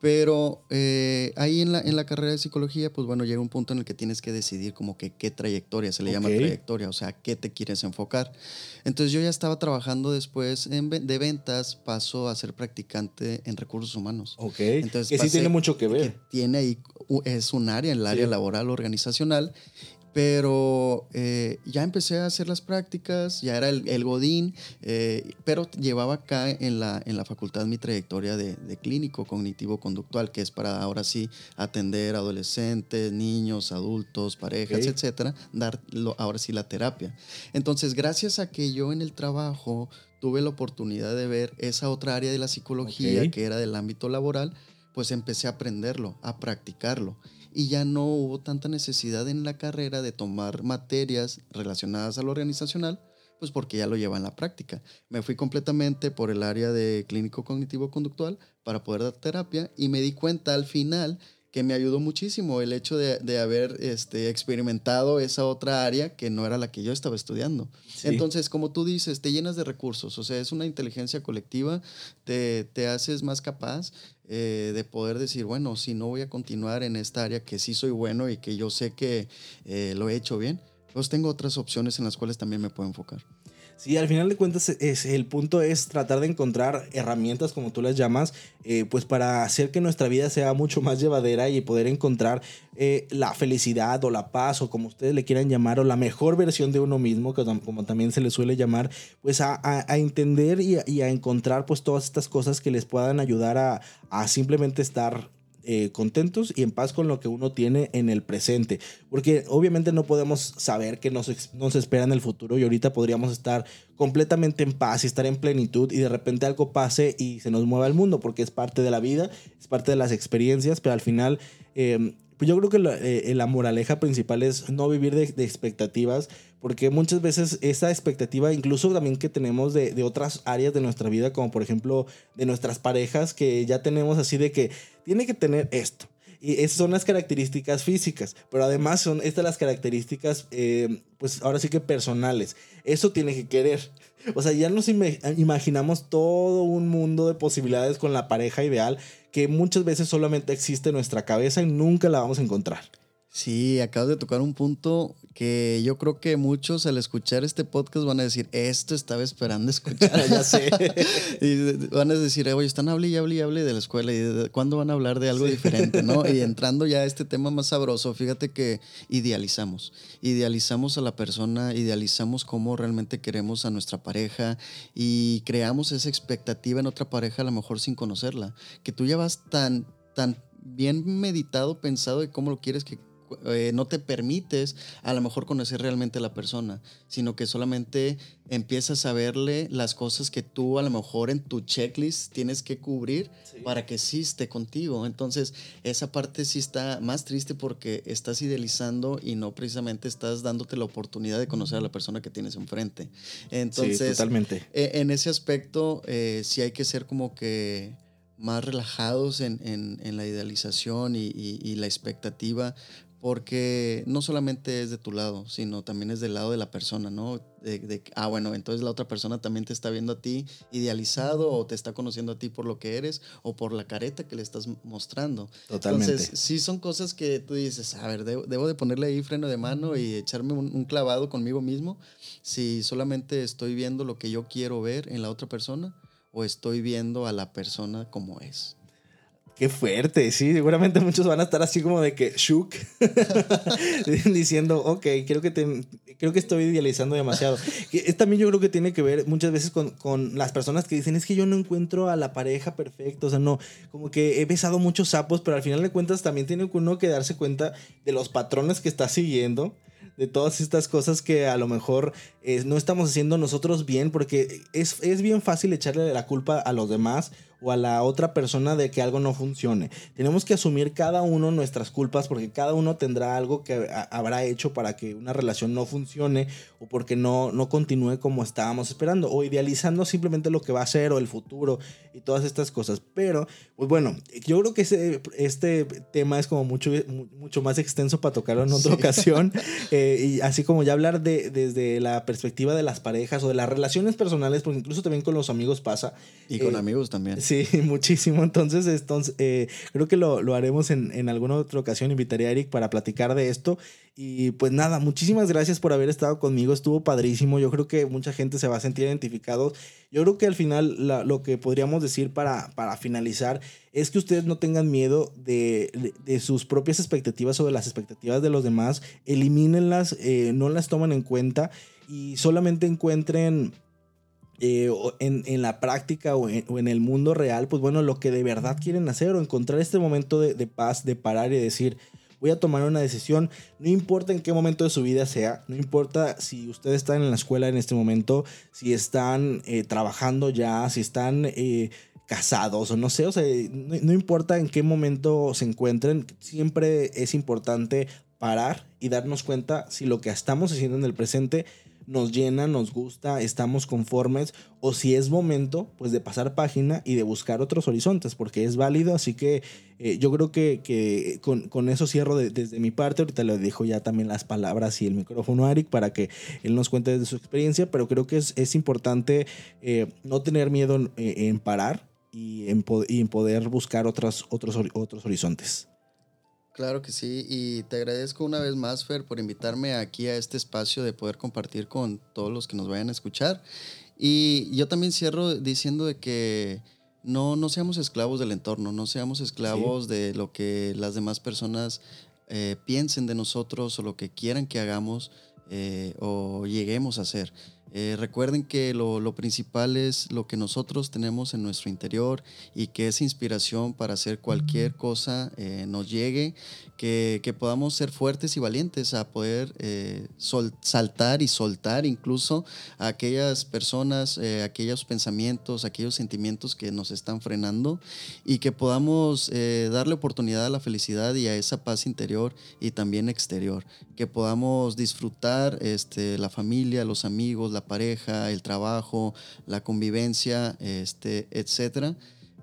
Pero eh, ahí en la, en la carrera de psicología, pues bueno, llega un punto en el que tienes que decidir como que qué trayectoria, se le llama trayectoria, o sea, qué te quieres enfocar. Entonces yo ya estaba trabajando después en, de ventas, paso a ser practicante en recursos humanos. Ok, Entonces, que sí tiene mucho que ver. tiene ahí, es un área, el área laboral organizacional, pero eh, ya empecé a hacer las prácticas, ya era el, Godín, eh, pero llevaba acá en la, en la facultad mi trayectoria de, clínico cognitivo-conductual, que es para ahora sí atender adolescentes, niños, adultos, parejas, etcétera, dar ahora sí la terapia. Entonces, gracias a que yo en el trabajo tuve la oportunidad de ver esa otra área de la psicología que era del ámbito laboral, pues empecé a aprenderlo, a practicarlo y ya no hubo tanta necesidad en la carrera de tomar materias relacionadas a lo organizacional, pues porque ya lo lleva en la práctica. Me fui completamente por el área de clínico cognitivo conductual para poder dar terapia y me di cuenta al final que me ayudó muchísimo el hecho de, haber este, experimentado esa otra área que no era la que yo estaba estudiando. Entonces, como tú dices, te llenas de recursos, o sea, es una inteligencia colectiva, te, te haces más capaz eh, de poder decir, bueno, si no voy a continuar en esta área que sí soy bueno y que yo sé que eh, lo he hecho bien, pues tengo otras opciones en las cuales también me puedo enfocar. Sí, al final de cuentas es, el punto es tratar de encontrar herramientas, como tú las llamas, eh, pues para hacer que nuestra vida sea mucho más llevadera y poder encontrar eh, la felicidad o la paz o como ustedes le quieran llamar o la mejor versión de uno mismo, como también se le suele llamar, pues a, entender y a, encontrar pues todas estas cosas que les puedan ayudar a, a simplemente estar eh, contentos y en paz con lo que uno tiene en el presente. Porque obviamente no podemos saber qué nos, nos espera en el futuro y ahorita podríamos estar completamente en paz y estar en plenitud y de repente algo pase y se nos mueva el mundo porque es parte de la vida, es parte de las experiencias, pero al final... Pues yo creo que la, eh, la moraleja principal es no vivir de, de, expectativas, porque muchas veces esa expectativa, incluso también que tenemos de, de, otras áreas de nuestra vida, como por ejemplo de nuestras parejas, que ya tenemos así de que tiene que tener esto. Y esas son las características físicas, pero además son estas las características, eh, pues ahora sí que personales. Eso tiene que querer. O sea, ya nos imaginamos todo un mundo de posibilidades con la pareja ideal que muchas veces solamente existe en nuestra cabeza y nunca la vamos a encontrar. Sí, acabas de tocar un punto que yo creo que muchos al escuchar este podcast van a decir, esto estaba esperando escuchar, ya sé. y van a decir, oye, están hablando y hablando y hablando de la escuela y de, cuándo van a hablar de algo diferente, ¿no? Y entrando ya a este tema más sabroso, fíjate que idealizamos, idealizamos a la persona, idealizamos cómo realmente queremos a nuestra pareja y creamos esa expectativa en otra pareja a lo mejor sin conocerla, que tú ya vas tan, tan bien meditado, pensado de cómo lo quieres que eh, no te permites a lo mejor conocer realmente a la persona, sino que solamente empiezas a verle las cosas que tú a lo mejor en tu checklist tienes que cubrir para que sí esté contigo. Entonces, esa parte sí está más triste porque estás idealizando y no precisamente estás dándote la oportunidad de conocer a la persona que tienes enfrente. Entonces, totalmente. E, en ese aspecto, eh, sí hay que ser como que más relajados en, en, la idealización y, y, la expectativa, porque no solamente es de tu lado, sino también es del lado de la persona, ¿no? De, ah, bueno, entonces la otra persona también te está viendo a ti idealizado o te está conociendo a ti por lo que eres o por la careta que le estás mostrando. Totalmente. Entonces, sí son cosas que tú dices, a ver, debo, de ponerle ahí freno de mano y echarme un, clavado conmigo mismo si solamente estoy viendo lo que yo quiero ver en la otra persona o estoy viendo a la persona como es. Qué fuerte, sí, seguramente muchos van a estar así como de que shook, diciendo, ok, creo que, te, creo que estoy idealizando demasiado. Es, también yo creo que tiene que ver muchas veces con, con, las personas que dicen, es que yo no encuentro a la pareja perfecta, o sea, no, como que he besado muchos sapos, pero al final de cuentas también tiene uno que darse cuenta de los patrones que está siguiendo de todas estas cosas que a lo mejor eh, no estamos haciendo nosotros bien, porque es, es bien fácil echarle la culpa a los demás o a la otra persona de que algo no funcione. Tenemos que asumir cada uno nuestras culpas porque cada uno tendrá algo que habrá hecho para que una relación no funcione o porque no, no continúe como estábamos esperando o idealizando simplemente lo que va a ser o el futuro y todas estas cosas. Pero, pues bueno, yo creo que ese, este tema es como mucho, mucho más extenso para tocarlo en otra ocasión. Eh, y así como ya hablar de, desde la perspectiva de las parejas o de las relaciones personales, porque incluso también con los amigos pasa. Y con eh, amigos también. Sí, Sí, muchísimo. Entonces, entonces eh, creo que lo, lo haremos en, en, alguna otra ocasión. Invitaría a Eric para platicar de esto. Y pues nada, muchísimas gracias por haber estado conmigo. Estuvo padrísimo. Yo creo que mucha gente se va a sentir identificado. Yo creo que al final lo que podríamos decir para, para finalizar es que ustedes no tengan miedo de, de, sus propias expectativas o de las expectativas de los demás. Elimínenlas, eh, no las tomen en cuenta y solamente encuentren eh, en, en, la práctica o en, el mundo real, pues bueno, lo que de verdad quieren hacer o encontrar este momento de, paz, de parar y decir, voy a tomar una decisión, no importa en qué momento de su vida sea, no importa si ustedes están en la escuela en este momento, si están eh, trabajando ya, si están eh, casados o no sé, o sea, no importa en qué momento se encuentren, siempre es importante parar y darnos cuenta si lo que estamos haciendo en el presente nos llena, nos gusta, estamos conformes o si es momento pues de pasar página y de buscar otros horizontes porque es válido, así que eh, yo creo que, que con, con, eso cierro desde mi parte, ahorita le dejo ya también las palabras y el micrófono a Eric para que él nos cuente de su experiencia, pero creo que es, es importante eh, no tener miedo en, parar y en, poder buscar otros, otros, otros horizontes. Claro que sí, y te agradezco una vez más, Fer, por invitarme aquí a este espacio de poder compartir con todos los que nos vayan a escuchar. Y yo también cierro diciendo de que no, no seamos esclavos del entorno, no seamos esclavos sí. de lo que las demás personas eh, piensen de nosotros o lo que quieran que hagamos eh, o lleguemos a hacer. Eh, recuerden que lo, principal es lo que nosotros tenemos en nuestro interior y que esa inspiración para hacer cualquier cosa eh, nos llegue, que, podamos ser fuertes y valientes a poder eh, saltar y soltar incluso a aquellas personas, aquellos pensamientos, aquellos sentimientos que nos están frenando y que podamos darle oportunidad a la felicidad y a esa paz interior y también exterior, que podamos disfrutar este, la familia, los amigos, la pareja, el trabajo, la convivencia, este, etcétera,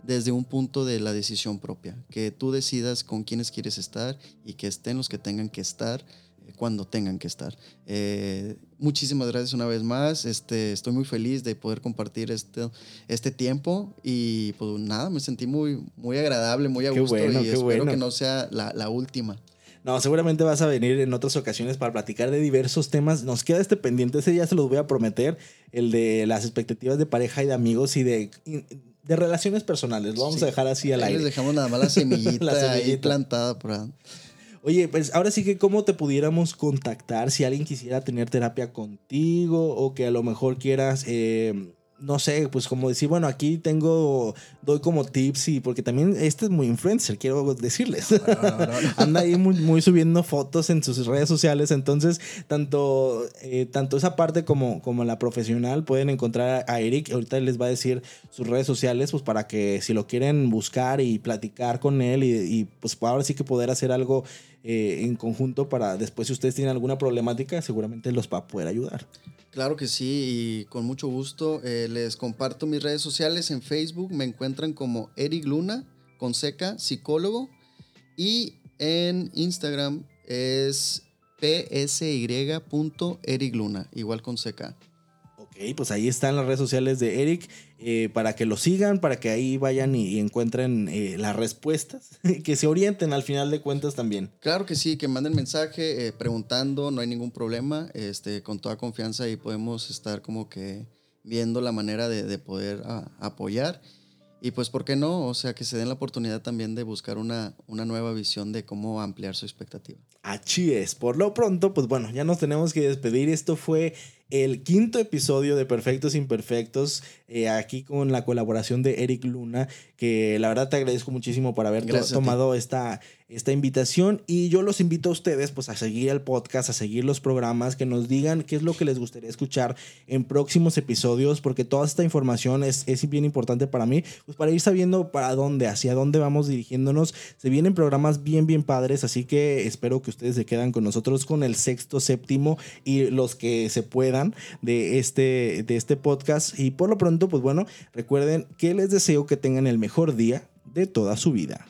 desde un punto de la decisión propia, que tú decidas con quiénes quieres estar y que estén los que tengan que estar eh, cuando tengan que estar. Eh, muchísimas gracias una vez más. Este, estoy muy feliz de poder compartir este, este tiempo y pues nada, me sentí muy, muy agradable, muy a gusto y espero que no sea la, la última. No, seguramente vas a venir en otras ocasiones para platicar de diversos temas. Nos queda este pendiente, ese ya se los voy a prometer, el de las expectativas de pareja y de amigos y de, de relaciones personales. Lo vamos a dejar así al aire. Les dejamos nada más la semillita, ahí plantada por Oye, pues ahora sí que cómo te pudiéramos contactar si alguien quisiera tener terapia contigo o que a lo mejor quieras... Eh, no sé, pues como decir, bueno, aquí tengo, doy como tips y porque también este es muy influencer, quiero decirles. Anda ahí muy, subiendo fotos en sus redes sociales, entonces tanto, eh, tanto esa parte como, como la profesional pueden encontrar a Eric, ahorita les va a decir sus redes sociales, pues para que si lo quieren buscar y platicar con él y, y pues ahora sí que poder hacer algo eh, en conjunto para después si ustedes tienen alguna problemática, seguramente los va a poder ayudar. Claro que sí, y con mucho gusto eh, les comparto mis redes sociales. En Facebook me encuentran como Eric Luna, con seca, psicólogo, y en Instagram es psy.eric igual con seca. Ok, pues ahí están las redes sociales de Eric. Eh, para que lo sigan, para que ahí vayan y, encuentren eh, las respuestas, que se orienten al final de cuentas también. Claro que sí, que manden mensaje eh, preguntando, no hay ningún problema, este, con toda confianza y podemos estar como que viendo la manera de, poder ah, apoyar. Y pues, ¿por qué no? O sea, que se den la oportunidad también de buscar una, una nueva visión de cómo ampliar su expectativa. Así es. Por lo pronto, pues bueno, ya nos tenemos que despedir. Esto fue el quinto episodio de Perfectos Imperfectos, eh, aquí con la colaboración de Eric Luna, que la verdad te agradezco muchísimo por haber tomado esta, esta invitación y yo los invito a ustedes pues a seguir el podcast, a seguir los programas, que nos digan qué es lo que les gustaría escuchar en próximos episodios, porque toda esta información es, es bien importante para mí, pues para ir sabiendo para dónde, hacia dónde vamos dirigiéndonos. Se vienen programas bien, bien padres, así que espero que ustedes se quedan con nosotros con el sexto, séptimo y los que se puedan de este, de este podcast. Y por lo pronto, pues bueno, recuerden que les deseo que tengan el mejor día de toda su vida.